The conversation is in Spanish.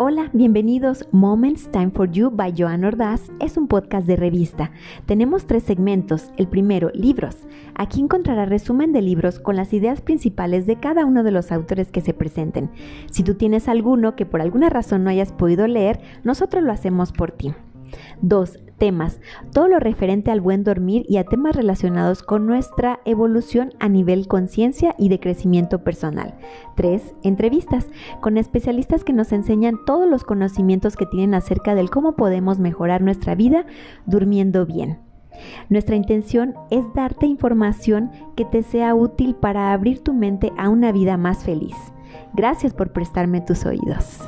Hola, bienvenidos. Moments Time for You by Joan Ordaz es un podcast de revista. Tenemos tres segmentos. El primero, libros. Aquí encontrará resumen de libros con las ideas principales de cada uno de los autores que se presenten. Si tú tienes alguno que por alguna razón no hayas podido leer, nosotros lo hacemos por ti. 2. Temas. Todo lo referente al buen dormir y a temas relacionados con nuestra evolución a nivel conciencia y de crecimiento personal. 3. Entrevistas. Con especialistas que nos enseñan todos los conocimientos que tienen acerca del cómo podemos mejorar nuestra vida durmiendo bien. Nuestra intención es darte información que te sea útil para abrir tu mente a una vida más feliz. Gracias por prestarme tus oídos.